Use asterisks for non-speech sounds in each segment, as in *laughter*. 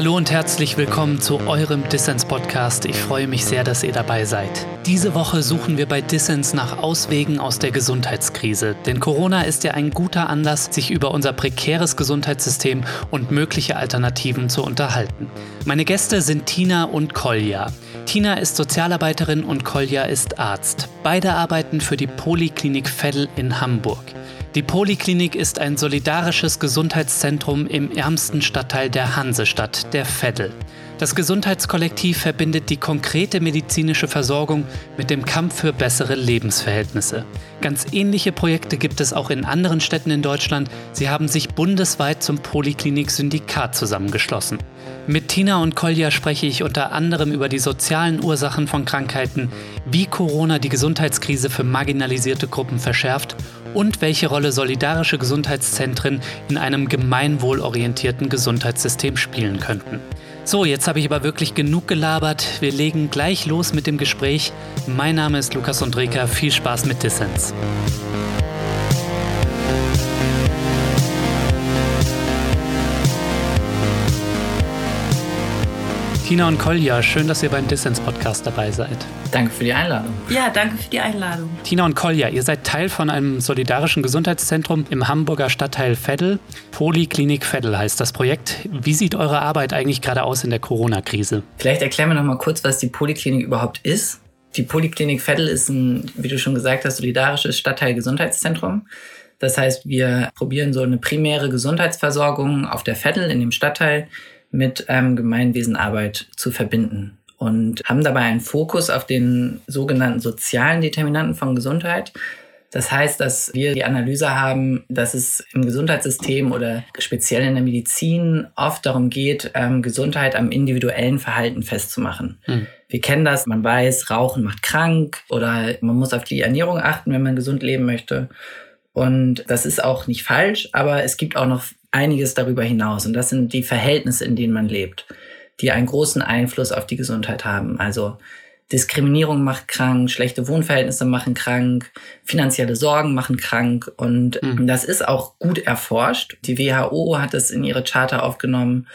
Hallo und herzlich willkommen zu eurem Dissens Podcast. Ich freue mich sehr, dass ihr dabei seid. Diese Woche suchen wir bei Dissens nach Auswegen aus der Gesundheitskrise. Denn Corona ist ja ein guter Anlass, sich über unser prekäres Gesundheitssystem und mögliche Alternativen zu unterhalten. Meine Gäste sind Tina und Kolja. Tina ist Sozialarbeiterin und Kolja ist Arzt. Beide arbeiten für die Poliklinik Veddel in Hamburg. Die Poliklinik ist ein solidarisches Gesundheitszentrum im ärmsten Stadtteil der Hansestadt, der Veddel. Das Gesundheitskollektiv verbindet die konkrete medizinische Versorgung mit dem Kampf für bessere Lebensverhältnisse. Ganz ähnliche Projekte gibt es auch in anderen Städten in Deutschland. Sie haben sich bundesweit zum Poliklinik-Syndikat zusammengeschlossen. Mit Tina und Kolja spreche ich unter anderem über die sozialen Ursachen von Krankheiten, wie Corona die Gesundheitskrise für marginalisierte Gruppen verschärft und welche Rolle solidarische Gesundheitszentren in einem gemeinwohlorientierten Gesundheitssystem spielen könnten. So, jetzt habe ich aber wirklich genug gelabert. Wir legen gleich los mit dem Gespräch. Mein Name ist Lukas Undreka. Viel Spaß mit Dissens. Tina und Kolja, schön, dass ihr beim Dissens-Podcast dabei seid. Danke für die Einladung. Ja, danke für die Einladung. Tina und Kolja, ihr seid Teil von einem solidarischen Gesundheitszentrum im Hamburger Stadtteil Veddel. Poliklinik Veddel heißt das Projekt. Wie sieht eure Arbeit eigentlich gerade aus in der Corona-Krise? Vielleicht erklären wir noch mal kurz, was die Poliklinik überhaupt ist. Die Poliklinik Veddel ist ein, wie du schon gesagt hast, solidarisches Stadtteil-Gesundheitszentrum. Das heißt, wir probieren so eine primäre Gesundheitsversorgung auf der Veddel in dem Stadtteil mit ähm, Gemeinwesenarbeit zu verbinden und haben dabei einen Fokus auf den sogenannten sozialen Determinanten von Gesundheit. Das heißt, dass wir die Analyse haben, dass es im Gesundheitssystem oder speziell in der Medizin oft darum geht, ähm, Gesundheit am individuellen Verhalten festzumachen. Hm. Wir kennen das, man weiß, Rauchen macht krank oder man muss auf die Ernährung achten, wenn man gesund leben möchte. Und das ist auch nicht falsch, aber es gibt auch noch einiges darüber hinaus. Und das sind die Verhältnisse, in denen man lebt, die einen großen Einfluss auf die Gesundheit haben. Also Diskriminierung macht krank, schlechte Wohnverhältnisse machen krank, finanzielle Sorgen machen krank. Und mhm. das ist auch gut erforscht. Die WHO hat es in ihre Charta aufgenommen.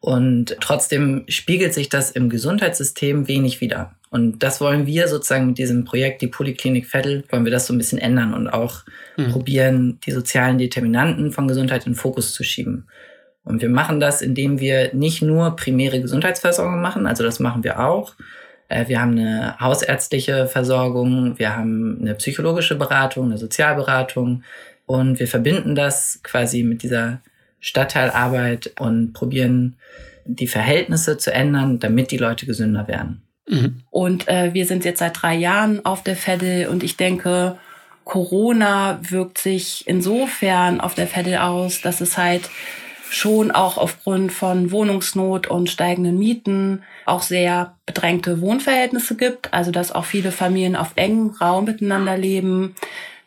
Und trotzdem spiegelt sich das im Gesundheitssystem wenig wider. Und das wollen wir sozusagen mit diesem Projekt, die Poliklinik Vettel, wollen wir das so ein bisschen ändern und auch mhm. probieren, die sozialen Determinanten von Gesundheit in den Fokus zu schieben. Und wir machen das, indem wir nicht nur primäre Gesundheitsversorgung machen, also das machen wir auch. Äh, wir haben eine hausärztliche Versorgung, wir haben eine psychologische Beratung, eine Sozialberatung und wir verbinden das quasi mit dieser Stadtteilarbeit und probieren die Verhältnisse zu ändern, damit die Leute gesünder werden. Mhm. Und äh, wir sind jetzt seit drei Jahren auf der Veddel und ich denke, Corona wirkt sich insofern auf der Veddel aus, dass es halt schon auch aufgrund von Wohnungsnot und steigenden Mieten auch sehr bedrängte Wohnverhältnisse gibt. Also dass auch viele Familien auf engem Raum miteinander leben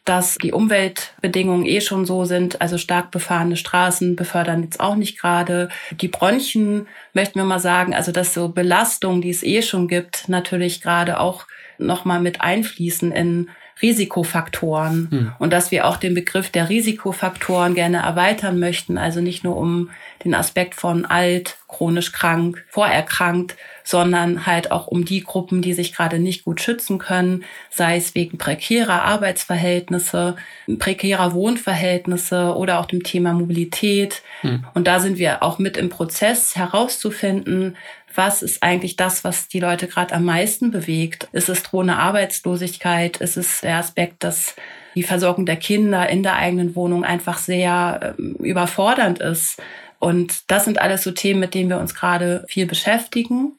dass die Umweltbedingungen eh schon so sind. Also stark befahrene Straßen befördern jetzt auch nicht gerade. Die Bronchien möchten wir mal sagen, also dass so Belastungen, die es eh schon gibt, natürlich gerade auch nochmal mit einfließen in Risikofaktoren hm. und dass wir auch den Begriff der Risikofaktoren gerne erweitern möchten, also nicht nur um den Aspekt von alt, chronisch krank, vorerkrankt, sondern halt auch um die Gruppen, die sich gerade nicht gut schützen können, sei es wegen prekärer Arbeitsverhältnisse, prekärer Wohnverhältnisse oder auch dem Thema Mobilität. Hm. Und da sind wir auch mit im Prozess herauszufinden, was ist eigentlich das, was die Leute gerade am meisten bewegt? Ist es drohende Arbeitslosigkeit? Ist es der Aspekt, dass die Versorgung der Kinder in der eigenen Wohnung einfach sehr äh, überfordernd ist? Und das sind alles so Themen, mit denen wir uns gerade viel beschäftigen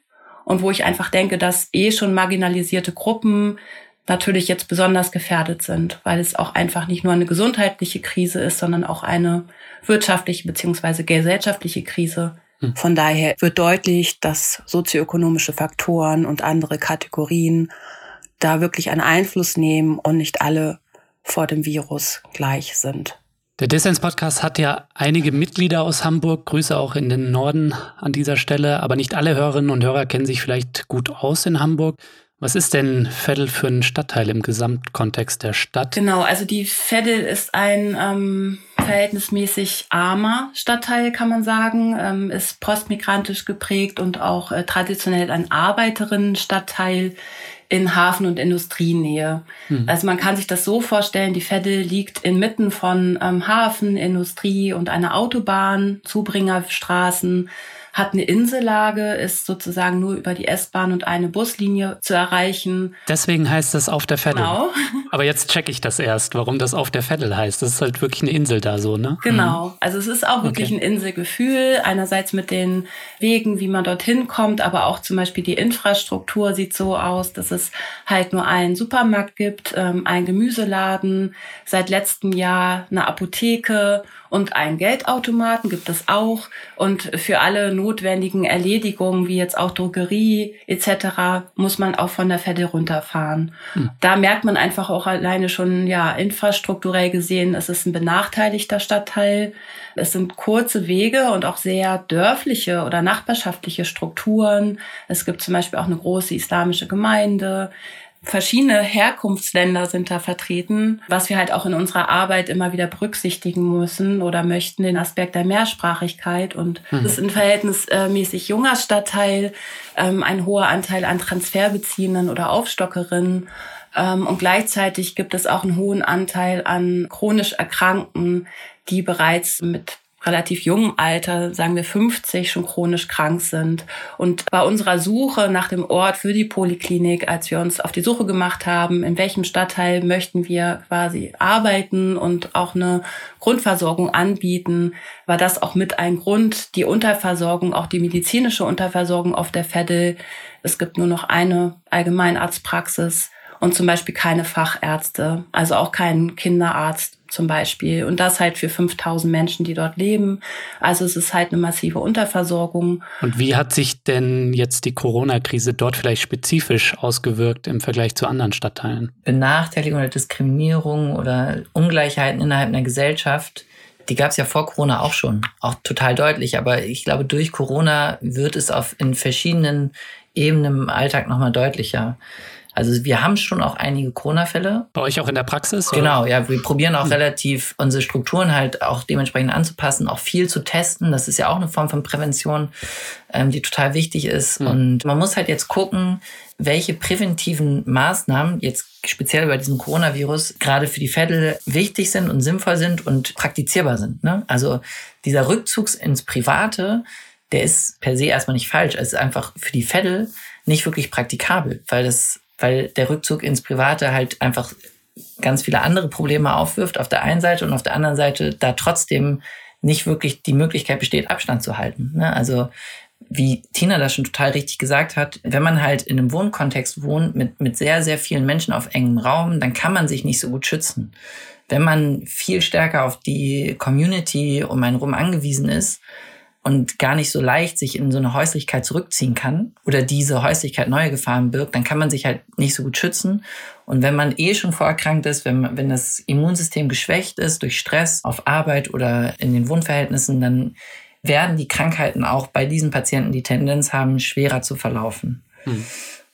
und wo ich einfach denke, dass eh schon marginalisierte Gruppen natürlich jetzt besonders gefährdet sind, weil es auch einfach nicht nur eine gesundheitliche Krise ist, sondern auch eine wirtschaftliche beziehungsweise gesellschaftliche Krise. Von daher wird deutlich, dass sozioökonomische Faktoren und andere Kategorien da wirklich einen Einfluss nehmen und nicht alle vor dem Virus gleich sind. Der Dissens-Podcast hat ja einige Mitglieder aus Hamburg. Grüße auch in den Norden an dieser Stelle. Aber nicht alle Hörerinnen und Hörer kennen sich vielleicht gut aus in Hamburg. Was ist denn Veddel für ein Stadtteil im Gesamtkontext der Stadt? Genau, also die Veddel ist ein ähm, verhältnismäßig armer Stadtteil, kann man sagen, ähm, ist postmigrantisch geprägt und auch äh, traditionell ein Arbeiterinnenstadtteil in Hafen- und Industrienähe. Hm. Also man kann sich das so vorstellen, die Veddel liegt inmitten von ähm, Hafen, Industrie und einer Autobahn, Zubringerstraßen, hat eine Insellage, ist sozusagen nur über die S-Bahn und eine Buslinie zu erreichen. Deswegen heißt das auf der Veddel. Genau. *laughs* Aber jetzt checke ich das erst, warum das auf der Veddel heißt. Das ist halt wirklich eine Insel da so, ne? Genau. Also es ist auch wirklich okay. ein Inselgefühl. Einerseits mit den Wegen, wie man dorthin kommt, aber auch zum Beispiel die Infrastruktur sieht so aus, dass es halt nur einen Supermarkt gibt, ähm, einen Gemüseladen, seit letztem Jahr eine Apotheke und einen Geldautomaten gibt es auch. Und für alle notwendigen Erledigungen, wie jetzt auch Drogerie etc., muss man auch von der Fette runterfahren. Hm. Da merkt man einfach auch alleine schon, ja, infrastrukturell gesehen, es ist ein benachteiligter Stadtteil. Es sind kurze Wege und auch sehr dörfliche oder nachbarschaftliche Strukturen. Es gibt zum Beispiel auch eine große islamische Gemeinde verschiedene Herkunftsländer sind da vertreten, was wir halt auch in unserer Arbeit immer wieder berücksichtigen müssen oder möchten, den Aspekt der Mehrsprachigkeit. Und mhm. das ist ein verhältnismäßig junger Stadtteil, ähm, ein hoher Anteil an Transferbeziehenden oder Aufstockerinnen. Ähm, und gleichzeitig gibt es auch einen hohen Anteil an chronisch Erkrankten, die bereits mit relativ jungen Alter, sagen wir 50, schon chronisch krank sind. Und bei unserer Suche nach dem Ort für die Poliklinik, als wir uns auf die Suche gemacht haben, in welchem Stadtteil möchten wir quasi arbeiten und auch eine Grundversorgung anbieten, war das auch mit ein Grund, die Unterversorgung, auch die medizinische Unterversorgung auf der Veddel. Es gibt nur noch eine Allgemeinarztpraxis und zum Beispiel keine Fachärzte, also auch keinen Kinderarzt zum Beispiel. Und das halt für 5000 Menschen, die dort leben. Also es ist halt eine massive Unterversorgung. Und wie hat sich denn jetzt die Corona-Krise dort vielleicht spezifisch ausgewirkt im Vergleich zu anderen Stadtteilen? Benachteiligung oder Diskriminierung oder Ungleichheiten innerhalb einer Gesellschaft, die gab es ja vor Corona auch schon, auch total deutlich. Aber ich glaube, durch Corona wird es auf in verschiedenen Ebenen im Alltag nochmal deutlicher. Also wir haben schon auch einige Corona-Fälle. Bei euch auch in der Praxis? Oder? Genau, ja. Wir probieren auch hm. relativ unsere Strukturen halt auch dementsprechend anzupassen, auch viel zu testen. Das ist ja auch eine Form von Prävention, ähm, die total wichtig ist. Mhm. Und man muss halt jetzt gucken, welche präventiven Maßnahmen jetzt speziell bei diesem Coronavirus gerade für die Vettel wichtig sind und sinnvoll sind und praktizierbar sind. Ne? Also dieser Rückzug ins Private, der ist per se erstmal nicht falsch. Es ist einfach für die Vettel nicht wirklich praktikabel, weil das weil der Rückzug ins Private halt einfach ganz viele andere Probleme aufwirft auf der einen Seite und auf der anderen Seite da trotzdem nicht wirklich die Möglichkeit besteht, Abstand zu halten. Ne? Also wie Tina das schon total richtig gesagt hat, wenn man halt in einem Wohnkontext wohnt mit, mit sehr, sehr vielen Menschen auf engem Raum, dann kann man sich nicht so gut schützen. Wenn man viel stärker auf die Community um einen rum angewiesen ist, und gar nicht so leicht sich in so eine Häuslichkeit zurückziehen kann oder diese Häuslichkeit neue Gefahren birgt, dann kann man sich halt nicht so gut schützen. Und wenn man eh schon vorerkrankt ist, wenn, wenn das Immunsystem geschwächt ist durch Stress auf Arbeit oder in den Wohnverhältnissen, dann werden die Krankheiten auch bei diesen Patienten, die Tendenz haben, schwerer zu verlaufen. Hm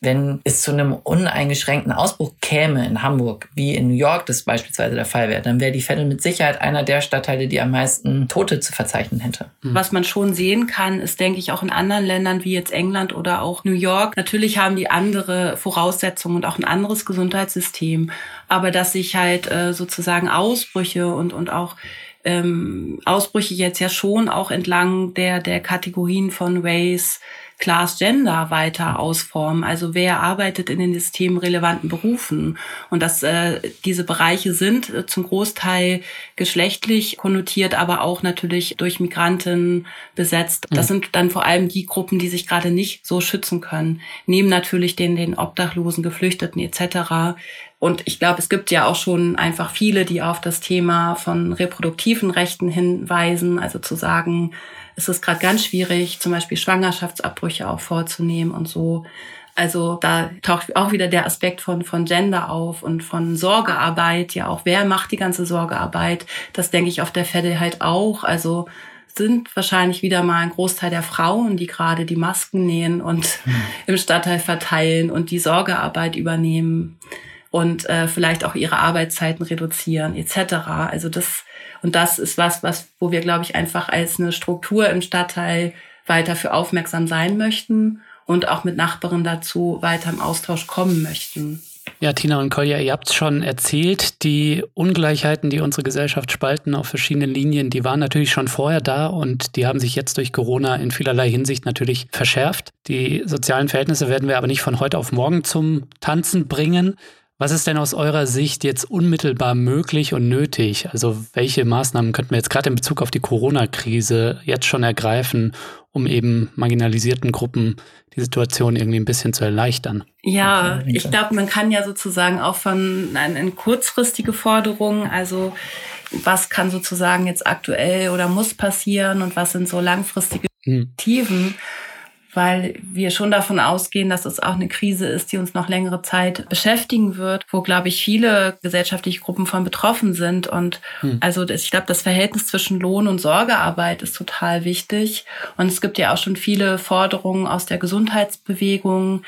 wenn es zu einem uneingeschränkten Ausbruch käme in Hamburg, wie in New York das beispielsweise der Fall wäre, dann wäre die Veddel mit Sicherheit einer der Stadtteile, die am meisten Tote zu verzeichnen hätte. Mhm. Was man schon sehen kann, ist, denke ich, auch in anderen Ländern wie jetzt England oder auch New York. Natürlich haben die andere Voraussetzungen und auch ein anderes Gesundheitssystem. Aber dass sich halt äh, sozusagen Ausbrüche und, und auch ähm, Ausbrüche jetzt ja schon auch entlang der, der Kategorien von Race, Class Gender weiter ausformen. Also wer arbeitet in den systemrelevanten Berufen? Und dass äh, diese Bereiche sind äh, zum Großteil geschlechtlich konnotiert, aber auch natürlich durch Migranten besetzt. Das mhm. sind dann vor allem die Gruppen, die sich gerade nicht so schützen können. Neben natürlich den, den Obdachlosen, Geflüchteten etc. Und ich glaube, es gibt ja auch schon einfach viele, die auf das Thema von reproduktiven Rechten hinweisen, also zu sagen, es ist gerade ganz schwierig, zum Beispiel Schwangerschaftsabbrüche auch vorzunehmen und so. Also da taucht auch wieder der Aspekt von, von Gender auf und von Sorgearbeit. Ja, auch wer macht die ganze Sorgearbeit? Das denke ich auf der Fette halt auch. Also sind wahrscheinlich wieder mal ein Großteil der Frauen, die gerade die Masken nähen und mhm. im Stadtteil verteilen und die Sorgearbeit übernehmen und äh, vielleicht auch ihre Arbeitszeiten reduzieren etc. Also das und das ist was, was wo wir glaube ich einfach als eine Struktur im Stadtteil weiter für aufmerksam sein möchten und auch mit Nachbarn dazu weiter im Austausch kommen möchten. Ja, Tina und Kolja, ihr habt es schon erzählt, die Ungleichheiten, die unsere Gesellschaft spalten auf verschiedenen Linien, die waren natürlich schon vorher da und die haben sich jetzt durch Corona in vielerlei Hinsicht natürlich verschärft. Die sozialen Verhältnisse werden wir aber nicht von heute auf morgen zum Tanzen bringen. Was ist denn aus eurer Sicht jetzt unmittelbar möglich und nötig? Also welche Maßnahmen könnten wir jetzt gerade in Bezug auf die Corona-Krise jetzt schon ergreifen, um eben marginalisierten Gruppen die Situation irgendwie ein bisschen zu erleichtern. Ja, ich glaube, man kann ja sozusagen auch von eine kurzfristige Forderung, also was kann sozusagen jetzt aktuell oder muss passieren und was sind so langfristige Perspektiven. Hm weil wir schon davon ausgehen, dass es auch eine Krise ist, die uns noch längere Zeit beschäftigen wird, wo, glaube ich, viele gesellschaftliche Gruppen von betroffen sind. Und hm. also ich glaube, das Verhältnis zwischen Lohn und Sorgearbeit ist total wichtig. Und es gibt ja auch schon viele Forderungen aus der Gesundheitsbewegung,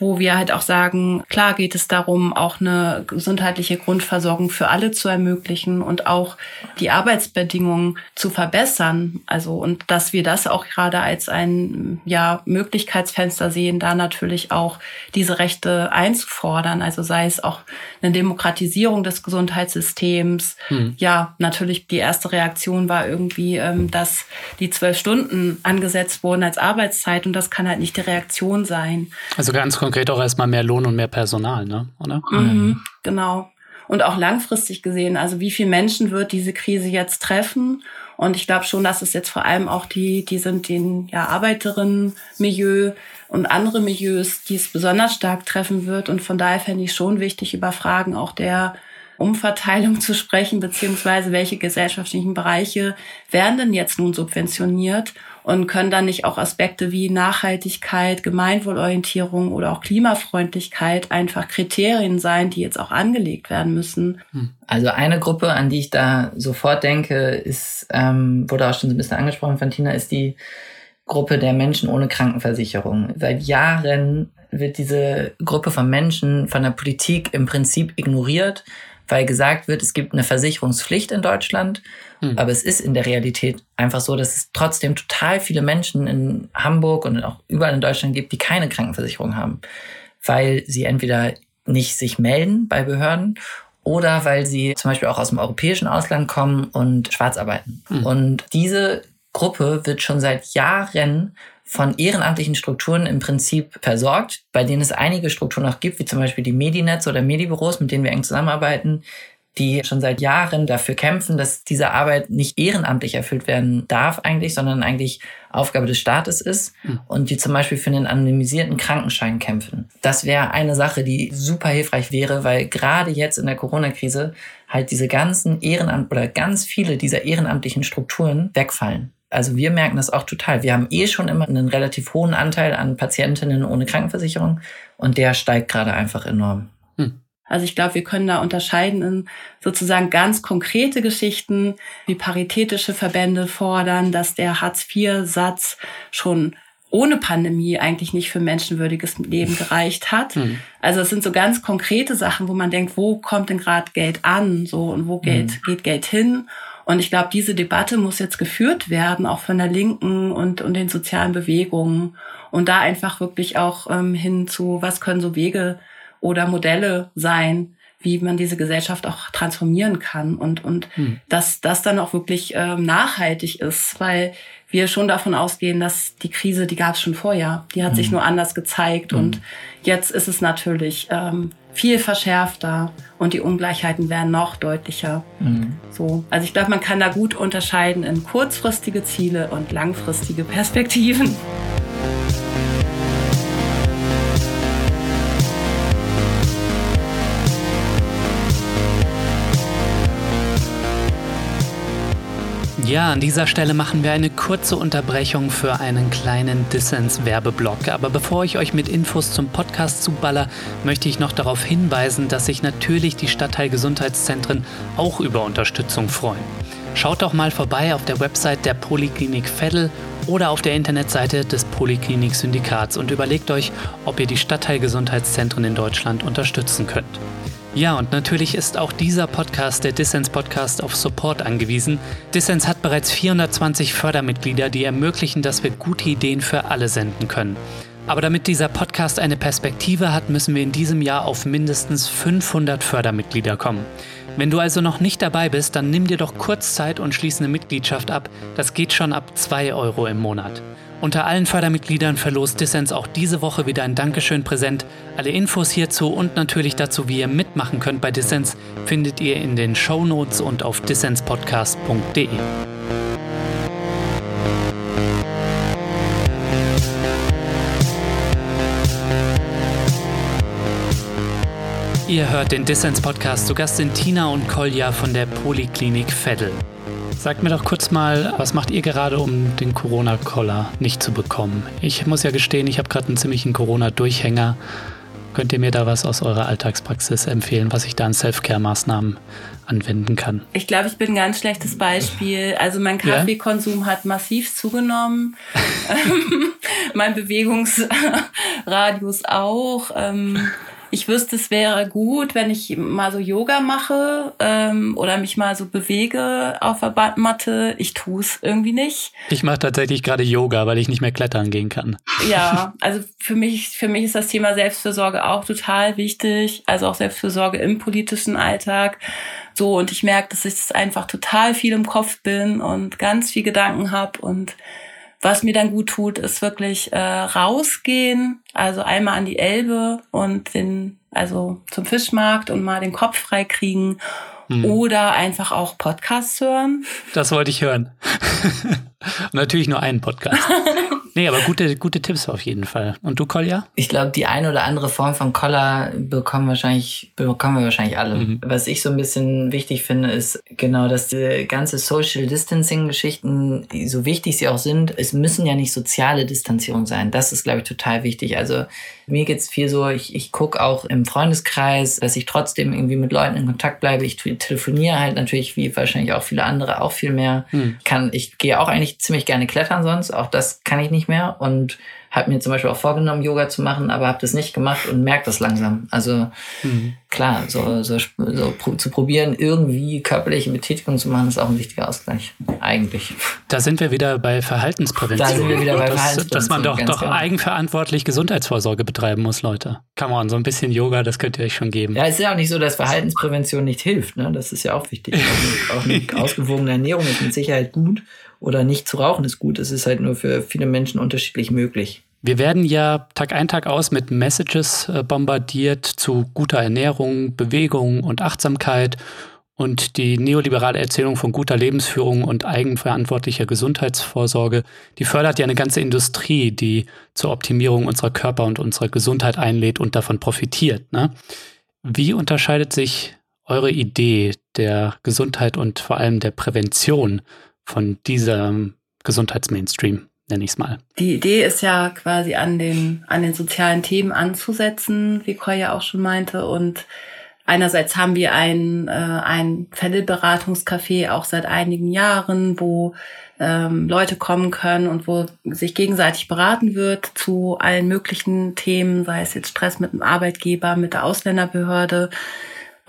wo wir halt auch sagen, klar geht es darum, auch eine gesundheitliche Grundversorgung für alle zu ermöglichen und auch die Arbeitsbedingungen zu verbessern. Also, und dass wir das auch gerade als ein, ja, Möglichkeitsfenster sehen, da natürlich auch diese Rechte einzufordern. Also sei es auch eine Demokratisierung des Gesundheitssystems. Hm. Ja, natürlich die erste Reaktion war irgendwie, ähm, dass die zwölf Stunden angesetzt wurden als Arbeitszeit und das kann halt nicht die Reaktion sein. Also ganz konkret konkret auch erstmal mehr Lohn und mehr Personal, ne? oder? Mhm, genau. Und auch langfristig gesehen, also wie viele Menschen wird diese Krise jetzt treffen? Und ich glaube schon, dass es jetzt vor allem auch die, die sind den ja, Arbeiterinnen-Milieu und andere Milieus, die es besonders stark treffen wird. Und von daher fände ich schon wichtig, über Fragen auch der Umverteilung zu sprechen, beziehungsweise welche gesellschaftlichen Bereiche werden denn jetzt nun subventioniert und können dann nicht auch Aspekte wie Nachhaltigkeit, Gemeinwohlorientierung oder auch Klimafreundlichkeit einfach Kriterien sein, die jetzt auch angelegt werden müssen. Hm. Also eine Gruppe, an die ich da sofort denke, ist, ähm, wurde auch schon so ein bisschen angesprochen von Tina, ist die Gruppe der Menschen ohne Krankenversicherung. Seit Jahren wird diese Gruppe von Menschen von der Politik im Prinzip ignoriert weil gesagt wird, es gibt eine Versicherungspflicht in Deutschland. Hm. Aber es ist in der Realität einfach so, dass es trotzdem total viele Menschen in Hamburg und auch überall in Deutschland gibt, die keine Krankenversicherung haben, weil sie entweder nicht sich melden bei Behörden oder weil sie zum Beispiel auch aus dem europäischen Ausland kommen und schwarz arbeiten. Hm. Und diese Gruppe wird schon seit Jahren von ehrenamtlichen Strukturen im Prinzip versorgt, bei denen es einige Strukturen noch gibt, wie zum Beispiel die Medinetz oder Medibüros, mit denen wir eng zusammenarbeiten, die schon seit Jahren dafür kämpfen, dass diese Arbeit nicht ehrenamtlich erfüllt werden darf eigentlich, sondern eigentlich Aufgabe des Staates ist hm. und die zum Beispiel für einen anonymisierten Krankenschein kämpfen. Das wäre eine Sache, die super hilfreich wäre, weil gerade jetzt in der Corona-Krise halt diese ganzen Ehrenamt oder ganz viele dieser ehrenamtlichen Strukturen wegfallen. Also wir merken das auch total. Wir haben eh schon immer einen relativ hohen Anteil an Patientinnen ohne Krankenversicherung und der steigt gerade einfach enorm. Hm. Also ich glaube, wir können da unterscheiden in sozusagen ganz konkrete Geschichten, wie paritätische Verbände fordern, dass der Hartz-IV-Satz schon ohne Pandemie eigentlich nicht für menschenwürdiges Leben gereicht hat. Mhm. Also es sind so ganz konkrete Sachen, wo man denkt, wo kommt denn gerade Geld an, so und wo Geld, mhm. geht Geld hin? Und ich glaube, diese Debatte muss jetzt geführt werden, auch von der Linken und, und den sozialen Bewegungen. Und da einfach wirklich auch ähm, hin zu, was können so Wege oder Modelle sein, wie man diese Gesellschaft auch transformieren kann und, und hm. dass das dann auch wirklich ähm, nachhaltig ist, weil wir schon davon ausgehen, dass die Krise, die gab es schon vorher, die hat hm. sich nur anders gezeigt hm. und jetzt ist es natürlich ähm, viel verschärfter und die Ungleichheiten werden noch deutlicher. Mhm. So, also ich glaube, man kann da gut unterscheiden in kurzfristige Ziele und langfristige Perspektiven. Ja, an dieser Stelle machen wir eine kurze Unterbrechung für einen kleinen Dissens-Werbeblock. Aber bevor ich euch mit Infos zum Podcast zuballer, möchte ich noch darauf hinweisen, dass sich natürlich die Stadtteilgesundheitszentren auch über Unterstützung freuen. Schaut doch mal vorbei auf der Website der Poliklinik Veddel oder auf der Internetseite des Poliklinik-Syndikats und überlegt euch, ob ihr die Stadtteilgesundheitszentren in Deutschland unterstützen könnt. Ja, und natürlich ist auch dieser Podcast, der Dissens Podcast, auf Support angewiesen. Dissens hat bereits 420 Fördermitglieder, die ermöglichen, dass wir gute Ideen für alle senden können. Aber damit dieser Podcast eine Perspektive hat, müssen wir in diesem Jahr auf mindestens 500 Fördermitglieder kommen. Wenn du also noch nicht dabei bist, dann nimm dir doch kurz Zeit und schließ eine Mitgliedschaft ab. Das geht schon ab 2 Euro im Monat. Unter allen Fördermitgliedern verlost Dissens auch diese Woche wieder ein Dankeschön präsent. Alle Infos hierzu und natürlich dazu, wie ihr mitmachen könnt bei Dissens, findet ihr in den Show Notes und auf dissenspodcast.de. Ihr hört den Dissens Podcast. Zu Gast sind Tina und Kolja von der Poliklinik Veddel. Sagt mir doch kurz mal, was macht ihr gerade, um den Corona-Koller nicht zu bekommen? Ich muss ja gestehen, ich habe gerade einen ziemlichen Corona-Durchhänger. Könnt ihr mir da was aus eurer Alltagspraxis empfehlen, was ich da an Self-Care-Maßnahmen anwenden kann? Ich glaube, ich bin ein ganz schlechtes Beispiel. Also mein Kaffeekonsum ja? hat massiv zugenommen. *laughs* *laughs* mein Bewegungsradius auch. Ich wüsste, es wäre gut, wenn ich mal so Yoga mache ähm, oder mich mal so bewege auf der Matte. Ich tue es irgendwie nicht. Ich mache tatsächlich gerade Yoga, weil ich nicht mehr klettern gehen kann. Ja, *laughs* also für mich, für mich ist das Thema Selbstfürsorge auch total wichtig. Also auch Selbstfürsorge im politischen Alltag. So, und ich merke, dass ich einfach total viel im Kopf bin und ganz viel Gedanken habe und was mir dann gut tut, ist wirklich äh, rausgehen, also einmal an die Elbe und den, also zum Fischmarkt und mal den Kopf frei kriegen hm. oder einfach auch Podcasts hören. Das wollte ich hören. *laughs* natürlich nur einen Podcast. *laughs* Nee, aber gute, gute Tipps auf jeden Fall. Und du, Kolja? Ich glaube, die eine oder andere Form von Collar bekommen wahrscheinlich, bekommen wir wahrscheinlich alle. Mhm. Was ich so ein bisschen wichtig finde, ist genau, dass die ganze Social Distancing Geschichten, so wichtig sie auch sind, es müssen ja nicht soziale Distanzierung sein. Das ist, glaube ich, total wichtig. Also mir geht's viel so, ich, ich gucke auch im Freundeskreis, dass ich trotzdem irgendwie mit Leuten in Kontakt bleibe. Ich telefoniere halt natürlich, wie wahrscheinlich auch viele andere, auch viel mehr. Mhm. Kann, ich gehe auch eigentlich ziemlich gerne klettern sonst. Auch das kann ich nicht mehr. Und habe mir zum Beispiel auch vorgenommen, Yoga zu machen, aber habe das nicht gemacht und merke das langsam. Also mhm. klar, so, so, so zu probieren, irgendwie körperliche Betätigung zu machen, ist auch ein wichtiger Ausgleich. Eigentlich. Da sind wir wieder bei Verhaltensprävention. Da sind wir wieder bei das, Verhaltensprävention. Dass man doch, doch genau. eigenverantwortlich Gesundheitsvorsorge betreiben muss, Leute. Come on, so ein bisschen Yoga, das könnt ihr euch schon geben. Ja, es ist ja auch nicht so, dass Verhaltensprävention nicht hilft. Ne? Das ist ja auch wichtig. *laughs* auch eine ausgewogene Ernährung ist mit Sicherheit gut oder nicht zu rauchen ist gut. Es ist halt nur für viele Menschen unterschiedlich möglich. Wir werden ja Tag ein, Tag aus mit Messages äh, bombardiert zu guter Ernährung, Bewegung und Achtsamkeit. Und die neoliberale Erzählung von guter Lebensführung und eigenverantwortlicher Gesundheitsvorsorge, die fördert ja eine ganze Industrie, die zur Optimierung unserer Körper und unserer Gesundheit einlädt und davon profitiert. Ne? Wie unterscheidet sich eure Idee der Gesundheit und vor allem der Prävention von diesem Gesundheitsmainstream, nenne ich es mal. Die Idee ist ja quasi an den, an den sozialen Themen anzusetzen, wie Koy ja auch schon meinte. Und einerseits haben wir ein, äh, ein Fällberatungscafé auch seit einigen Jahren, wo ähm, Leute kommen können und wo sich gegenseitig beraten wird zu allen möglichen Themen, sei es jetzt Stress mit dem Arbeitgeber, mit der Ausländerbehörde,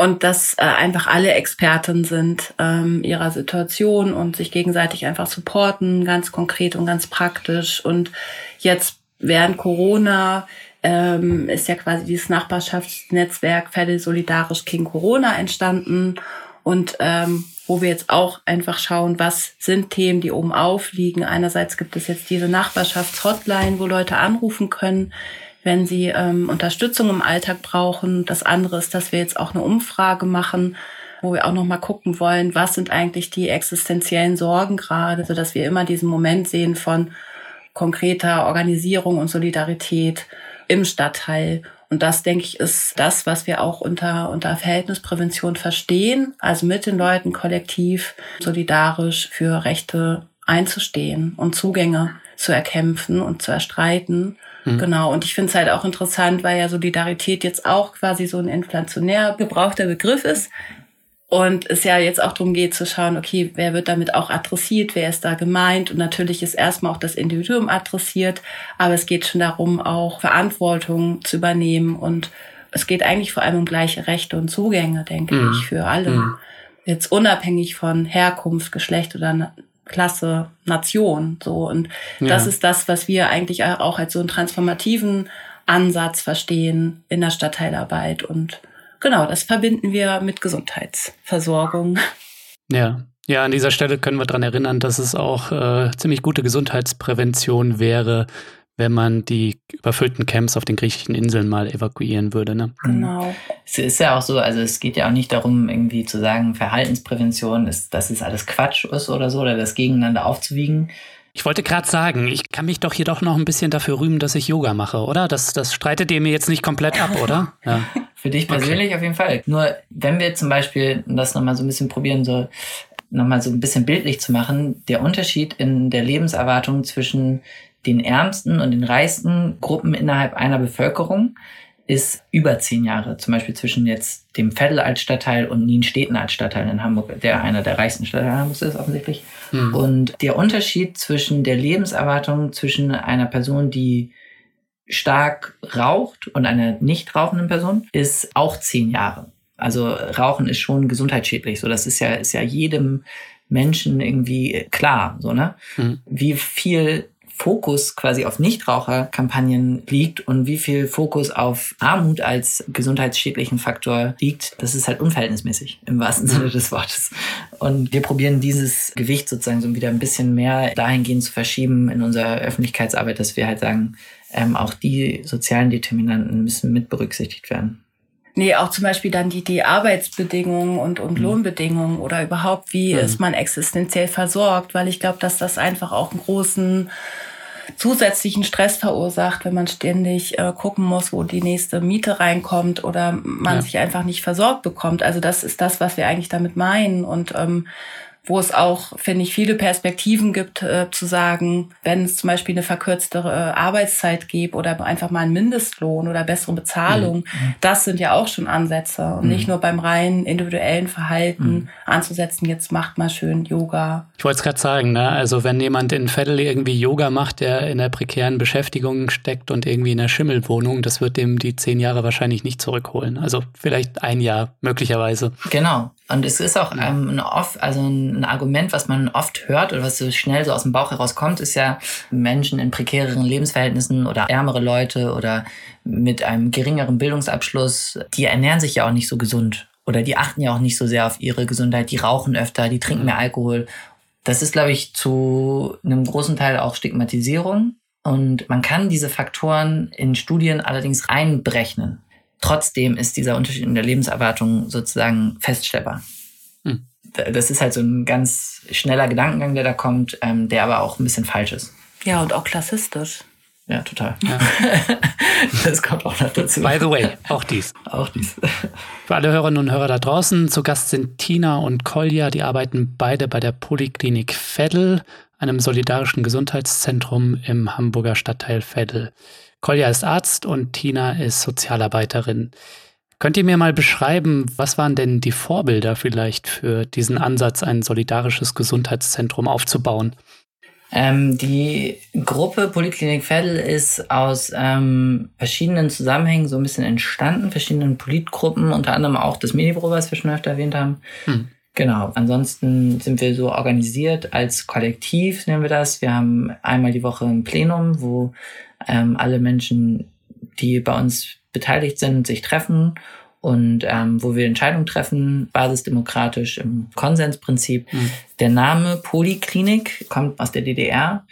und dass äh, einfach alle Experten sind ähm, ihrer Situation und sich gegenseitig einfach supporten, ganz konkret und ganz praktisch. Und jetzt während Corona ähm, ist ja quasi dieses Nachbarschaftsnetzwerk Fälle Solidarisch King Corona entstanden und ähm, wo wir jetzt auch einfach schauen, was sind Themen, die oben aufliegen. Einerseits gibt es jetzt diese Nachbarschaftshotline, wo Leute anrufen können, wenn sie ähm, Unterstützung im Alltag brauchen. Das andere ist, dass wir jetzt auch eine Umfrage machen, wo wir auch noch mal gucken wollen, was sind eigentlich die existenziellen Sorgen gerade, so dass wir immer diesen Moment sehen von konkreter Organisierung und Solidarität im Stadtteil. Und das, denke ich, ist das, was wir auch unter, unter Verhältnisprävention verstehen. Also mit den Leuten kollektiv solidarisch für Rechte einzustehen und Zugänge zu erkämpfen und zu erstreiten. Mhm. Genau. Und ich finde es halt auch interessant, weil ja Solidarität jetzt auch quasi so ein inflationär gebrauchter Begriff ist. Und es ja jetzt auch darum geht zu schauen, okay, wer wird damit auch adressiert, wer ist da gemeint. Und natürlich ist erstmal auch das Individuum adressiert, aber es geht schon darum, auch Verantwortung zu übernehmen. Und es geht eigentlich vor allem um gleiche Rechte und Zugänge, denke mhm. ich, für alle. Mhm. Jetzt unabhängig von Herkunft, Geschlecht oder Klasse, Nation. So. Und ja. das ist das, was wir eigentlich auch als so einen transformativen Ansatz verstehen in der Stadtteilarbeit. Und genau, das verbinden wir mit Gesundheitsversorgung. Ja. Ja, an dieser Stelle können wir daran erinnern, dass es auch äh, ziemlich gute Gesundheitsprävention wäre, wenn man die überfüllten Camps auf den griechischen Inseln mal evakuieren würde. Ne? Genau. Es ist ja auch so, also es geht ja auch nicht darum, irgendwie zu sagen, Verhaltensprävention ist, dass es alles Quatsch ist oder so, oder das gegeneinander aufzuwiegen, ich wollte gerade sagen, ich kann mich doch hier doch noch ein bisschen dafür rühmen, dass ich Yoga mache, oder? Das, das streitet ihr mir jetzt nicht komplett ab, oder? *laughs* Ja. Für dich persönlich okay. auf jeden Fall. Nur wenn wir zum Beispiel das nochmal so ein bisschen probieren, so nochmal so ein bisschen bildlich zu machen, der Unterschied in der Lebenserwartung zwischen den ärmsten und den reichsten Gruppen innerhalb einer Bevölkerung ist über zehn Jahre, zum Beispiel zwischen jetzt dem Veddel als Stadtteil und Nienstädten als Stadtteil in Hamburg, der einer der reichsten Stadtteile Hamburgs ist offensichtlich. Mhm. Und der Unterschied zwischen der Lebenserwartung zwischen einer Person, die stark raucht und einer nicht rauchenden Person ist auch zehn Jahre. Also Rauchen ist schon gesundheitsschädlich. So, das ist ja, ist ja jedem Menschen irgendwie klar, so, ne? Mhm. Wie viel Fokus quasi auf Nichtraucherkampagnen liegt und wie viel Fokus auf Armut als gesundheitsschädlichen Faktor liegt, das ist halt unverhältnismäßig im wahrsten Sinne des Wortes. Und wir probieren dieses Gewicht sozusagen so wieder ein bisschen mehr dahingehend zu verschieben in unserer Öffentlichkeitsarbeit, dass wir halt sagen, ähm, auch die sozialen Determinanten müssen mit berücksichtigt werden. Nee, auch zum Beispiel dann die, die Arbeitsbedingungen und, und mhm. Lohnbedingungen oder überhaupt, wie mhm. ist man existenziell versorgt, weil ich glaube, dass das einfach auch einen großen zusätzlichen Stress verursacht, wenn man ständig äh, gucken muss, wo die nächste Miete reinkommt oder man ja. sich einfach nicht versorgt bekommt. Also das ist das, was wir eigentlich damit meinen. Und ähm, wo es auch, finde ich, viele Perspektiven gibt, äh, zu sagen, wenn es zum Beispiel eine verkürzte äh, Arbeitszeit gibt oder einfach mal einen Mindestlohn oder bessere Bezahlung, mhm. das sind ja auch schon Ansätze und mhm. nicht nur beim rein individuellen Verhalten mhm. anzusetzen, jetzt macht mal schön Yoga. Ich wollte es gerade sagen, ne? also wenn jemand in Vettel irgendwie Yoga macht, der in der prekären Beschäftigung steckt und irgendwie in einer Schimmelwohnung, das wird dem die zehn Jahre wahrscheinlich nicht zurückholen. Also vielleicht ein Jahr möglicherweise. Genau. Und es ist auch ähm, ein oft, also ein Argument, was man oft hört oder was so schnell so aus dem Bauch herauskommt, ist ja Menschen in prekäreren Lebensverhältnissen oder ärmere Leute oder mit einem geringeren Bildungsabschluss, die ernähren sich ja auch nicht so gesund oder die achten ja auch nicht so sehr auf ihre Gesundheit, die rauchen öfter, die trinken mehr Alkohol. Das ist, glaube ich, zu einem großen Teil auch Stigmatisierung. Und man kann diese Faktoren in Studien allerdings einberechnen. Trotzdem ist dieser Unterschied in der Lebenserwartung sozusagen feststellbar. Hm. Das ist halt so ein ganz schneller Gedankengang, der da kommt, ähm, der aber auch ein bisschen falsch ist. Ja, und auch klassistisch. Ja, total. Ja. *laughs* das kommt auch noch dazu. By the way, auch dies. Auch dies. Für alle Hörerinnen und Hörer da draußen, zu Gast sind Tina und Kolja, die arbeiten beide bei der Poliklinik Veddel, einem solidarischen Gesundheitszentrum im Hamburger Stadtteil Veddel. Kolja ist Arzt und Tina ist Sozialarbeiterin. Könnt ihr mir mal beschreiben, was waren denn die Vorbilder vielleicht für diesen Ansatz, ein solidarisches Gesundheitszentrum aufzubauen? Ähm, die Gruppe Poliklinik Veddel ist aus ähm, verschiedenen Zusammenhängen so ein bisschen entstanden, verschiedenen Politgruppen, unter anderem auch das Medibüro, was wir schon öfter erwähnt haben. Hm. Genau. Ansonsten sind wir so organisiert als Kollektiv, nennen wir das. Wir haben einmal die Woche ein Plenum, wo ähm, alle Menschen, die bei uns beteiligt sind, sich treffen und ähm, wo wir Entscheidungen treffen, basisdemokratisch im Konsensprinzip. Mhm. Der Name Poliklinik kommt aus der DDR,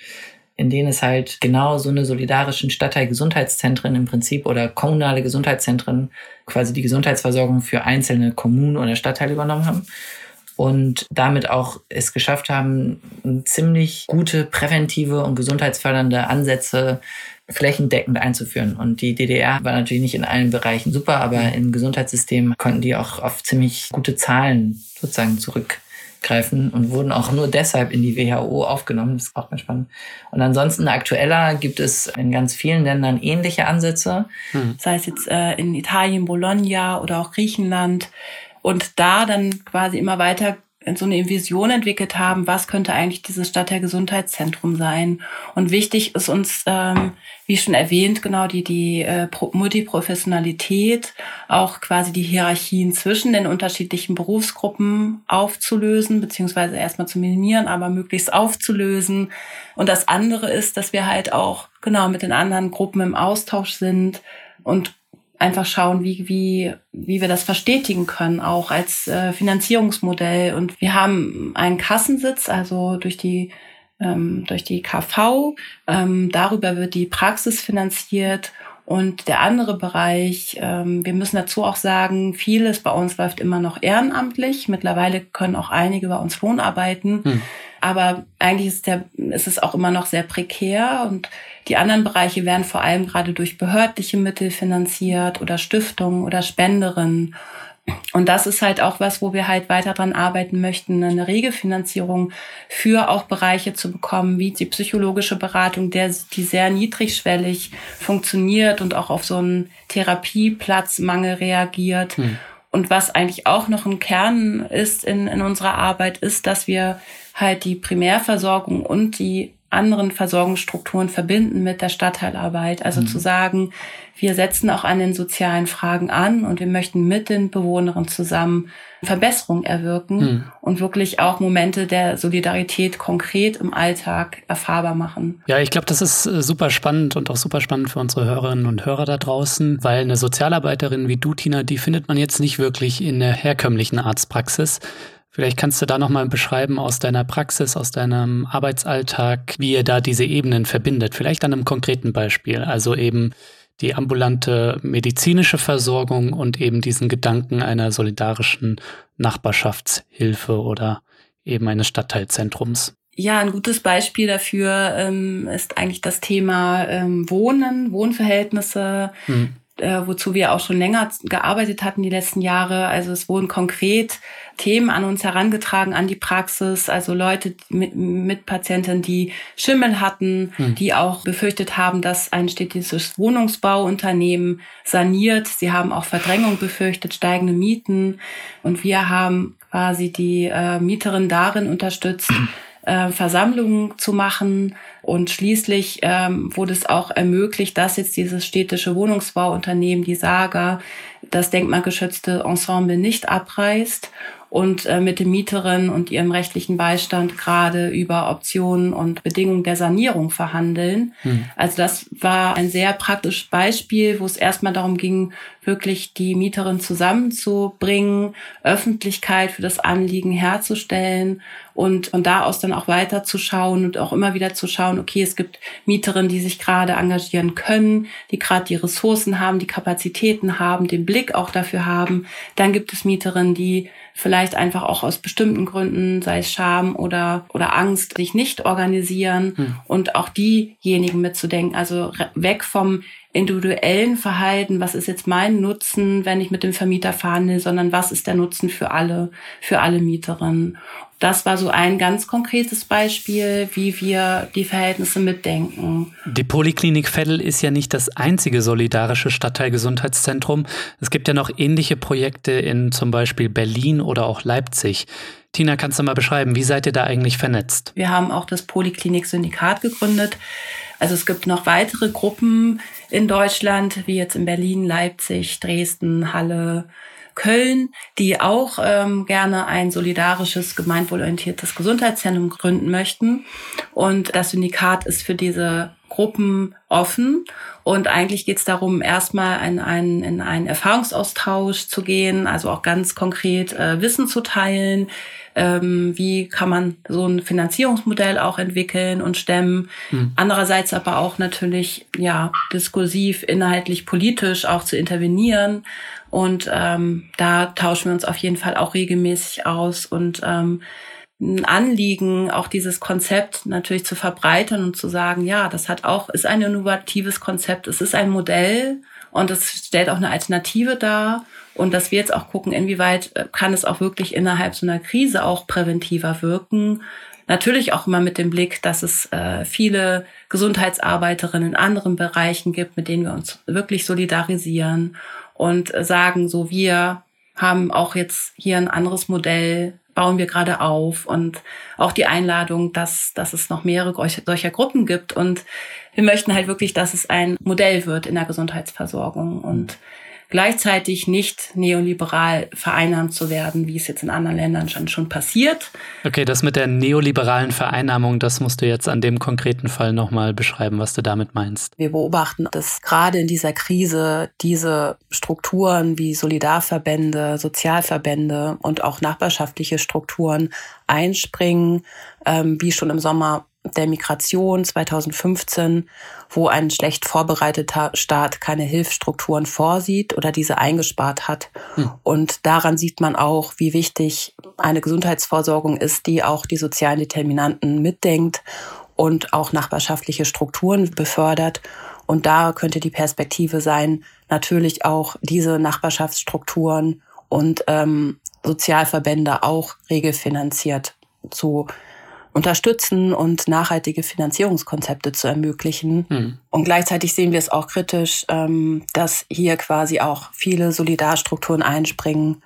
in denen es halt genau so eine solidarischen Stadtteilgesundheitszentren im Prinzip oder kommunale Gesundheitszentren quasi die Gesundheitsversorgung für einzelne Kommunen oder Stadtteile übernommen haben und damit auch es geschafft haben, ziemlich gute präventive und gesundheitsfördernde Ansätze flächendeckend einzuführen. Und die DDR war natürlich nicht in allen Bereichen super, aber mhm. im Gesundheitssystem konnten die auch auf ziemlich gute Zahlen sozusagen zurückgreifen und wurden auch nur deshalb in die WHO aufgenommen. Das ist auch ganz spannend. Und ansonsten aktueller gibt es in ganz vielen Ländern ähnliche Ansätze. Mhm. Sei es jetzt äh, in Italien, Bologna oder auch Griechenland und da dann quasi immer weiter so eine Vision entwickelt haben, was könnte eigentlich dieses Stadtteilgesundheitszentrum sein. Und wichtig ist uns, ähm, wie schon erwähnt, genau die, die äh, Multiprofessionalität, auch quasi die Hierarchien zwischen den unterschiedlichen Berufsgruppen aufzulösen, beziehungsweise erstmal zu minimieren, aber möglichst aufzulösen. Und das andere ist, dass wir halt auch genau mit den anderen Gruppen im Austausch sind und einfach schauen, wie, wie, wie wir das verstetigen können, auch als äh, Finanzierungsmodell. Und wir haben einen Kassensitz, also durch die ähm, durch die KV. Ähm, darüber wird die Praxis finanziert. Und der andere Bereich, ähm, wir müssen dazu auch sagen, vieles bei uns läuft immer noch ehrenamtlich. Mittlerweile können auch einige bei uns Wohnarbeiten. Hm. Aber eigentlich ist, der, ist es auch immer noch sehr prekär und die anderen Bereiche werden vor allem gerade durch behördliche Mittel finanziert oder Stiftungen oder Spenderinnen. Und das ist halt auch was, wo wir halt weiter dran arbeiten möchten, eine Regelfinanzierung für auch Bereiche zu bekommen, wie die psychologische Beratung, der, die sehr niedrigschwellig funktioniert und auch auf so einen Therapieplatzmangel reagiert. Hm. Und was eigentlich auch noch ein Kern ist in, in unserer Arbeit, ist, dass wir halt die Primärversorgung und die anderen Versorgungsstrukturen verbinden mit der Stadtteilarbeit. Also mhm. zu sagen, wir setzen auch an den sozialen Fragen an und wir möchten mit den Bewohnerinnen zusammen Verbesserungen erwirken mhm. und wirklich auch Momente der Solidarität konkret im Alltag erfahrbar machen. Ja, ich glaube, das ist äh, super spannend und auch super spannend für unsere Hörerinnen und Hörer da draußen, weil eine Sozialarbeiterin wie du, Tina, die findet man jetzt nicht wirklich in der herkömmlichen Arztpraxis Vielleicht kannst du da nochmal beschreiben aus deiner Praxis, aus deinem Arbeitsalltag, wie ihr da diese Ebenen verbindet. Vielleicht an einem konkreten Beispiel. Also eben die ambulante medizinische Versorgung und eben diesen Gedanken einer solidarischen Nachbarschaftshilfe oder eben eines Stadtteilzentrums. Ja, ein gutes Beispiel dafür ähm, ist eigentlich das Thema ähm, Wohnen, Wohnverhältnisse. Hm äh, wozu wir auch schon länger gearbeitet hatten die letzten Jahre. Also es wurden konkret Themen an uns herangetragen, an die Praxis, also Leute mit, mit Patienten, die Schimmel hatten, hm. die auch befürchtet haben, dass ein städtisches Wohnungsbauunternehmen saniert. Sie haben auch Verdrängung befürchtet, steigende Mieten. Und wir haben quasi die äh, Mieterin darin unterstützt, äh, Versammlungen zu machen. Und schließlich ähm, wurde es auch ermöglicht, dass jetzt dieses städtische Wohnungsbauunternehmen, die Saga, das denkmalgeschützte Ensemble nicht abreißt und äh, mit den Mieterinnen und ihrem rechtlichen Beistand gerade über Optionen und Bedingungen der Sanierung verhandeln. Hm. Also das war ein sehr praktisches Beispiel, wo es erstmal darum ging, wirklich die Mieterin zusammenzubringen, Öffentlichkeit für das Anliegen herzustellen und von da aus dann auch weiter zu schauen und auch immer wieder zu schauen, okay, es gibt Mieterinnen, die sich gerade engagieren können, die gerade die Ressourcen haben, die Kapazitäten haben, den Blick auch dafür haben. Dann gibt es Mieterinnen, die vielleicht einfach auch aus bestimmten Gründen, sei es Scham oder, oder Angst, sich nicht organisieren hm. und auch diejenigen mitzudenken. Also weg vom individuellen Verhalten, was ist jetzt mein Nutzen, wenn ich mit dem Vermieter verhandle, sondern was ist der Nutzen für alle, für alle Mieterinnen. Das war so ein ganz konkretes Beispiel, wie wir die Verhältnisse mitdenken. Die Poliklinik Veddel ist ja nicht das einzige solidarische Stadtteilgesundheitszentrum. Es gibt ja noch ähnliche Projekte in zum Beispiel Berlin oder auch Leipzig. Tina, kannst du mal beschreiben, wie seid ihr da eigentlich vernetzt? Wir haben auch das Poliklinik-Syndikat gegründet. Also es gibt noch weitere Gruppen in Deutschland, wie jetzt in Berlin, Leipzig, Dresden, Halle, Köln, die auch ähm, gerne ein solidarisches, gemeinwohlorientiertes Gesundheitszentrum gründen möchten. Und das Syndikat ist für diese Gruppen offen. Und eigentlich geht es darum, erstmal in einen, in einen Erfahrungsaustausch zu gehen, also auch ganz konkret äh, Wissen zu teilen, ähm, wie kann man so ein Finanzierungsmodell auch entwickeln und stemmen. Mhm. Andererseits aber auch natürlich ja diskursiv, inhaltlich, politisch auch zu intervenieren. Und ähm, da tauschen wir uns auf jeden Fall auch regelmäßig aus und ähm, ein Anliegen, auch dieses Konzept natürlich zu verbreitern und zu sagen, ja, das hat auch, ist ein innovatives Konzept, es ist ein Modell und es stellt auch eine Alternative dar und dass wir jetzt auch gucken, inwieweit äh, kann es auch wirklich innerhalb so einer Krise auch präventiver wirken. Natürlich auch immer mit dem Blick, dass es äh, viele Gesundheitsarbeiterinnen in anderen Bereichen gibt, mit denen wir uns wirklich solidarisieren und sagen, so wir haben auch jetzt hier ein anderes Modell, bauen wir gerade auf und auch die Einladung, dass, dass es noch mehrere solcher Gruppen gibt. Und wir möchten halt wirklich, dass es ein Modell wird in der Gesundheitsversorgung und gleichzeitig nicht neoliberal vereinnahmt zu werden, wie es jetzt in anderen Ländern schon, schon passiert. Okay, das mit der neoliberalen Vereinnahmung, das musst du jetzt an dem konkreten Fall nochmal beschreiben, was du damit meinst. Wir beobachten, dass gerade in dieser Krise diese Strukturen wie Solidarverbände, Sozialverbände und auch nachbarschaftliche Strukturen einspringen, ähm, wie schon im Sommer der Migration 2015, wo ein schlecht vorbereiteter Staat keine Hilfsstrukturen vorsieht oder diese eingespart hat. Hm. Und daran sieht man auch, wie wichtig eine Gesundheitsversorgung ist, die auch die sozialen Determinanten mitdenkt und auch nachbarschaftliche Strukturen befördert. Und da könnte die Perspektive sein, natürlich auch diese Nachbarschaftsstrukturen und ähm, Sozialverbände auch regelfinanziert zu unterstützen und nachhaltige Finanzierungskonzepte zu ermöglichen. Mhm. Und gleichzeitig sehen wir es auch kritisch, ähm, dass hier quasi auch viele Solidarstrukturen einspringen,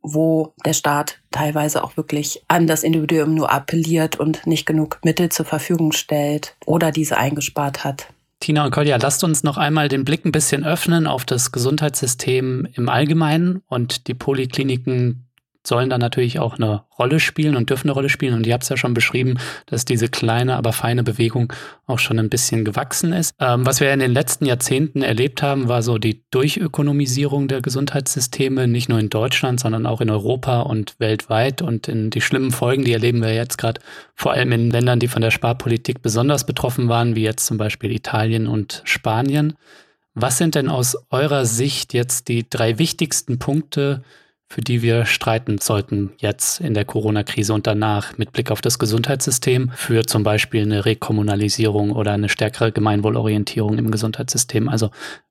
wo der Staat teilweise auch wirklich an das Individuum nur appelliert und nicht genug Mittel zur Verfügung stellt oder diese eingespart hat. Tina und Kolja, lasst uns noch einmal den Blick ein bisschen öffnen auf das Gesundheitssystem im Allgemeinen und die Polikliniken sollen dann natürlich auch eine Rolle spielen und dürfen eine Rolle spielen. Und ihr habt es ja schon beschrieben, dass diese kleine, aber feine Bewegung auch schon ein bisschen gewachsen ist. Ähm, was wir in den letzten Jahrzehnten erlebt haben, war so die Durchökonomisierung der Gesundheitssysteme, nicht nur in Deutschland, sondern auch in Europa und weltweit. Und in die schlimmen Folgen, die erleben wir jetzt gerade vor allem in Ländern, die von der Sparpolitik besonders betroffen waren, wie jetzt zum Beispiel Italien und Spanien. Was sind denn aus eurer Sicht jetzt die drei wichtigsten Punkte, für die wir streiten sollten jetzt in der Corona-Krise und danach mit Blick auf das Gesundheitssystem für zum Beispiel eine Rekommunalisierung oder eine stärkere Gemeinwohlorientierung im Gesundheitssystem. Also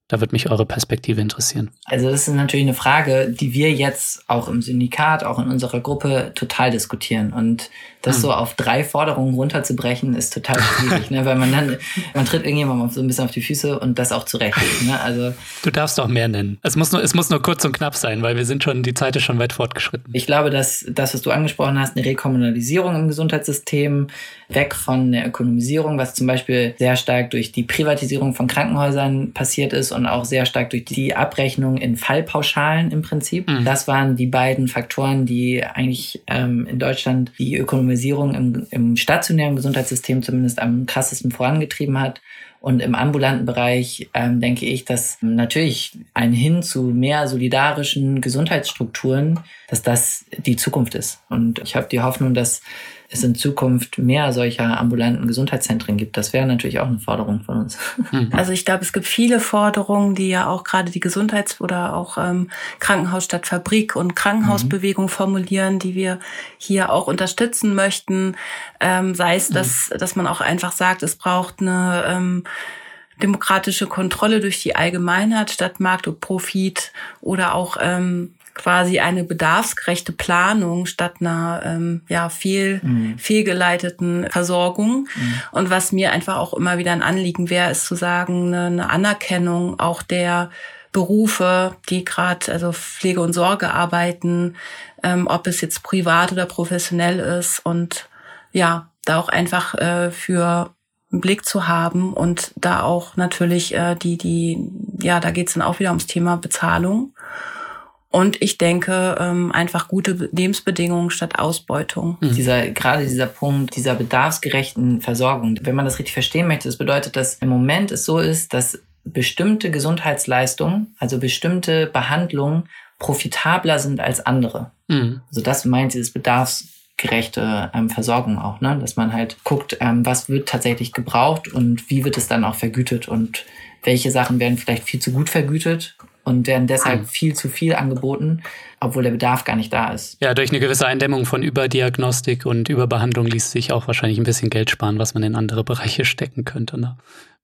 da wird mich eure Perspektive interessieren. Also das ist natürlich eine Frage, die wir jetzt auch im Syndikat, auch in unserer Gruppe total diskutieren. Und das hm. so auf drei Forderungen runterzubrechen, ist total schwierig, ne? weil man dann, man tritt irgendjemandem so ein bisschen auf die Füße und das auch zurecht. Ne? Also, du darfst doch mehr nennen. Es muss, nur, es muss nur kurz und knapp sein, weil wir sind schon, die Zeit ist schon weit fortgeschritten. Ich glaube, dass das, was du angesprochen hast, eine Rekommunalisierung im Gesundheitssystem, weg von der Ökonomisierung, was zum Beispiel sehr stark durch die Privatisierung von Krankenhäusern passiert ist und auch sehr stark durch die Abrechnung in Fallpauschalen im Prinzip. Mhm. Das waren die beiden Faktoren, die eigentlich ähm, in Deutschland die Ökonomisierung im, im stationären Gesundheitssystem zumindest am krassesten vorangetrieben hat. Und im ambulanten Bereich ähm, denke ich, dass natürlich ein Hin zu mehr solidarischen Gesundheitsstrukturen, dass das die Zukunft ist. Und ich habe die Hoffnung, dass es in Zukunft mehr solcher ambulanten Gesundheitszentren gibt. Das wäre natürlich auch eine Forderung von uns. Mhm. Also ich glaube, es gibt viele Forderungen, die ja auch gerade die Gesundheits- oder auch ähm, Krankenhaus statt Fabrik und Krankenhausbewegung mhm. formulieren, die wir hier auch unterstützen möchten. Ähm, sei es, dass, mhm. dass man auch einfach sagt, es braucht eine ähm, demokratische Kontrolle durch die Allgemeinheit statt Markt und Profit oder auch ähm, quasi eine bedarfsgerechte Planung statt einer ähm, ja viel mhm. fehlgeleiteten Versorgung. Mhm. Und was mir einfach auch immer wieder ein Anliegen wäre, ist zu sagen, eine, eine Anerkennung auch der Berufe, die gerade also Pflege und Sorge arbeiten, ähm, ob es jetzt privat oder professionell ist und ja, da auch einfach äh, für einen Blick zu haben und da auch natürlich äh, die, die, ja, da geht's dann auch wieder ums Thema Bezahlung. Und ich denke, ähm, einfach gute Lebensbedingungen statt Ausbeutung. Mhm. Dieser, gerade dieser Punkt dieser bedarfsgerechten Versorgung, wenn man das richtig verstehen möchte, das bedeutet, dass im Moment es so ist, dass bestimmte Gesundheitsleistungen, also bestimmte Behandlungen profitabler sind als andere. Mhm. Also das meint dieses bedarfsgerechte ähm, Versorgung auch, ne? dass man halt guckt, ähm, was wird tatsächlich gebraucht und wie wird es dann auch vergütet und welche Sachen werden vielleicht viel zu gut vergütet und werden deshalb mhm. viel zu viel angeboten, obwohl der Bedarf gar nicht da ist. Ja, durch eine gewisse Eindämmung von Überdiagnostik und Überbehandlung ließ sich auch wahrscheinlich ein bisschen Geld sparen, was man in andere Bereiche *laughs* stecken könnte, ne?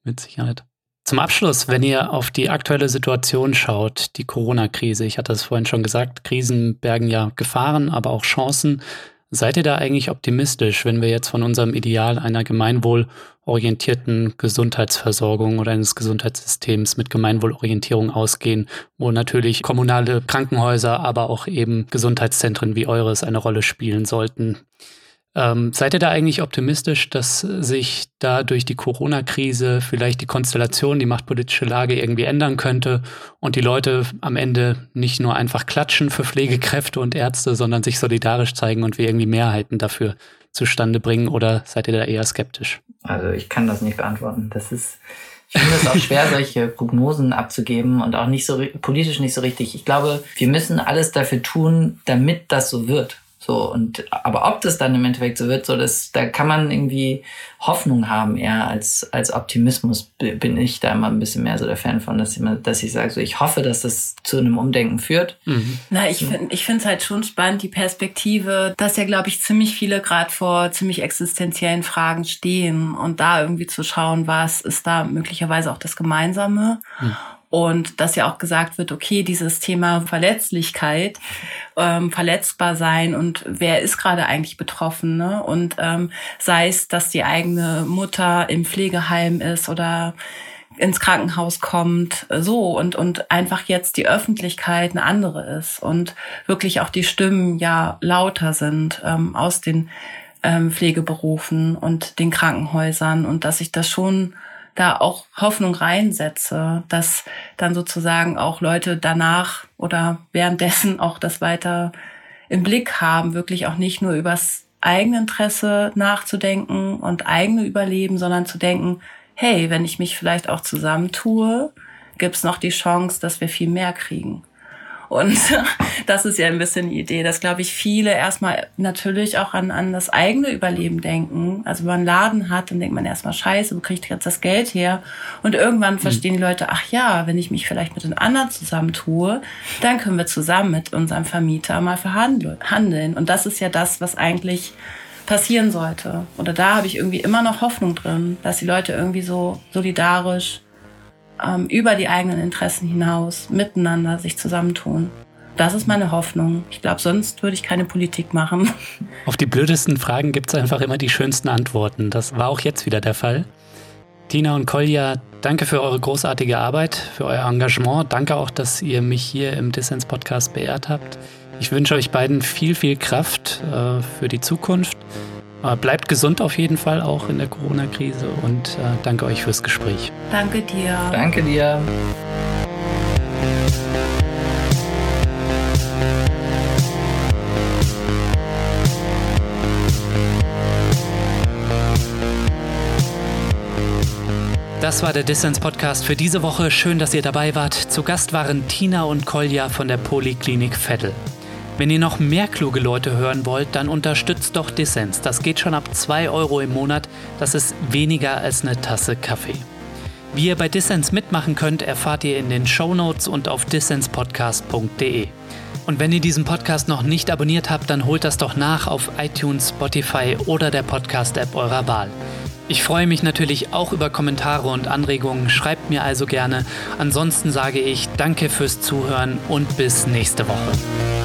mit Sicherheit. Zum Abschluss, wenn ihr auf die aktuelle Situation schaut, die Corona-Krise, ich hatte es vorhin schon gesagt, Krisen bergen ja Gefahren, aber auch Chancen. Seid ihr da eigentlich optimistisch, wenn wir jetzt von unserem Ideal einer gemeinwohlorientierten Gesundheitsversorgung oder eines Gesundheitssystems mit Gemeinwohlorientierung ausgehen, wo natürlich kommunale Krankenhäuser, aber auch eben Gesundheitszentren wie eures eine Rolle spielen sollten? Ähm, seid ihr da eigentlich optimistisch, dass sich da durch die Corona-Krise vielleicht die Konstellation, die machtpolitische Lage irgendwie ändern könnte und die Leute am Ende nicht nur einfach klatschen für Pflegekräfte und Ärzte, sondern sich solidarisch zeigen und wir irgendwie Mehrheiten dafür zustande bringen? Oder seid ihr da eher skeptisch? Also ich kann das nicht beantworten. Das ist, ich finde es auch schwer, *laughs* solche Prognosen abzugeben und auch nicht so politisch nicht so richtig. Ich glaube, wir müssen alles dafür tun, damit das so wird. So, und, aber ob das dann im Endeffekt so wird, so, das, da kann man irgendwie Hoffnung haben, eher als, als Optimismus bin ich da immer ein bisschen mehr so der Fan von, dass ich, dass ich sage, so, ich hoffe, dass das zu einem Umdenken führt. Mhm. Na, ich finde, ich finde es halt schon spannend, die Perspektive, dass ja, glaube ich, ziemlich viele gerade vor ziemlich existenziellen Fragen stehen und da irgendwie zu schauen, was ist da möglicherweise auch das Gemeinsame. Mhm. Und dass ja auch gesagt wird, okay, dieses Thema Verletzlichkeit, ähm, verletzbar sein und wer ist gerade eigentlich betroffen, ne? Und ähm, sei es, dass die eigene Mutter im Pflegeheim ist oder ins Krankenhaus kommt, so und und einfach jetzt die Öffentlichkeit eine andere ist und wirklich auch die Stimmen ja lauter sind ähm, aus den ähm, Pflegeberufen und den Krankenhäusern und dass ich das schon da auch Hoffnung reinsetze, dass dann sozusagen auch Leute danach oder währenddessen auch das weiter im Blick haben, wirklich auch nicht nur übers eigene Interesse nachzudenken und eigene Überleben, sondern zu denken, hey, wenn ich mich vielleicht auch zusammentue, gibt's noch die Chance, dass wir viel mehr kriegen. Und *laughs* das ist ja ein bisschen die Idee, dass, glaube ich, viele erstmal natürlich auch an, an das eigene Überleben denken. Also wenn man einen Laden hat, dann denkt man erstmal, scheiße, wo kriege ich jetzt das Geld her? Und irgendwann mhm. verstehen die Leute, ach ja, wenn ich mich vielleicht mit den anderen zusammentue, dann können wir zusammen mit unserem Vermieter mal verhandeln. Und das ist ja das, was eigentlich passieren sollte. Oder da habe ich irgendwie immer noch Hoffnung drin, dass die Leute irgendwie so solidarisch ähm, über die eigenen Interessen hinaus miteinander sich zusammentun. Das ist meine Hoffnung. Ich glaube, sonst würde ich keine Politik machen. *laughs* Auf die blödesten Fragen gibt es einfach immer die schönsten Antworten. Das war auch jetzt wieder der Fall. Tina und Kolja, danke für eure großartige Arbeit, für euer Engagement. Danke auch, dass ihr mich hier im Dissens-Podcast beehrt habt. Ich wünsche euch beiden viel, viel Kraft äh, für die Zukunft. Äh, bleibt gesund auf jeden Fall auch in der Corona-Krise und äh, danke euch fürs Gespräch. Danke dir. Danke dir. Das war der Dissens Podcast für diese Woche. Schön, dass ihr dabei wart. Zu Gast waren Tina und Kolja von der Poliklinik Vettel. Wenn ihr noch mehr kluge Leute hören wollt, dann unterstützt doch Dissens. Das geht schon ab 2 Euro im Monat. Das ist weniger als eine Tasse Kaffee. Wie ihr bei Dissens mitmachen könnt, erfahrt ihr in den Show Notes und auf dissenspodcast.de. Und wenn ihr diesen Podcast noch nicht abonniert habt, dann holt das doch nach auf iTunes, Spotify oder der Podcast-App eurer Wahl. Ich freue mich natürlich auch über Kommentare und Anregungen, schreibt mir also gerne. Ansonsten sage ich danke fürs Zuhören und bis nächste Woche.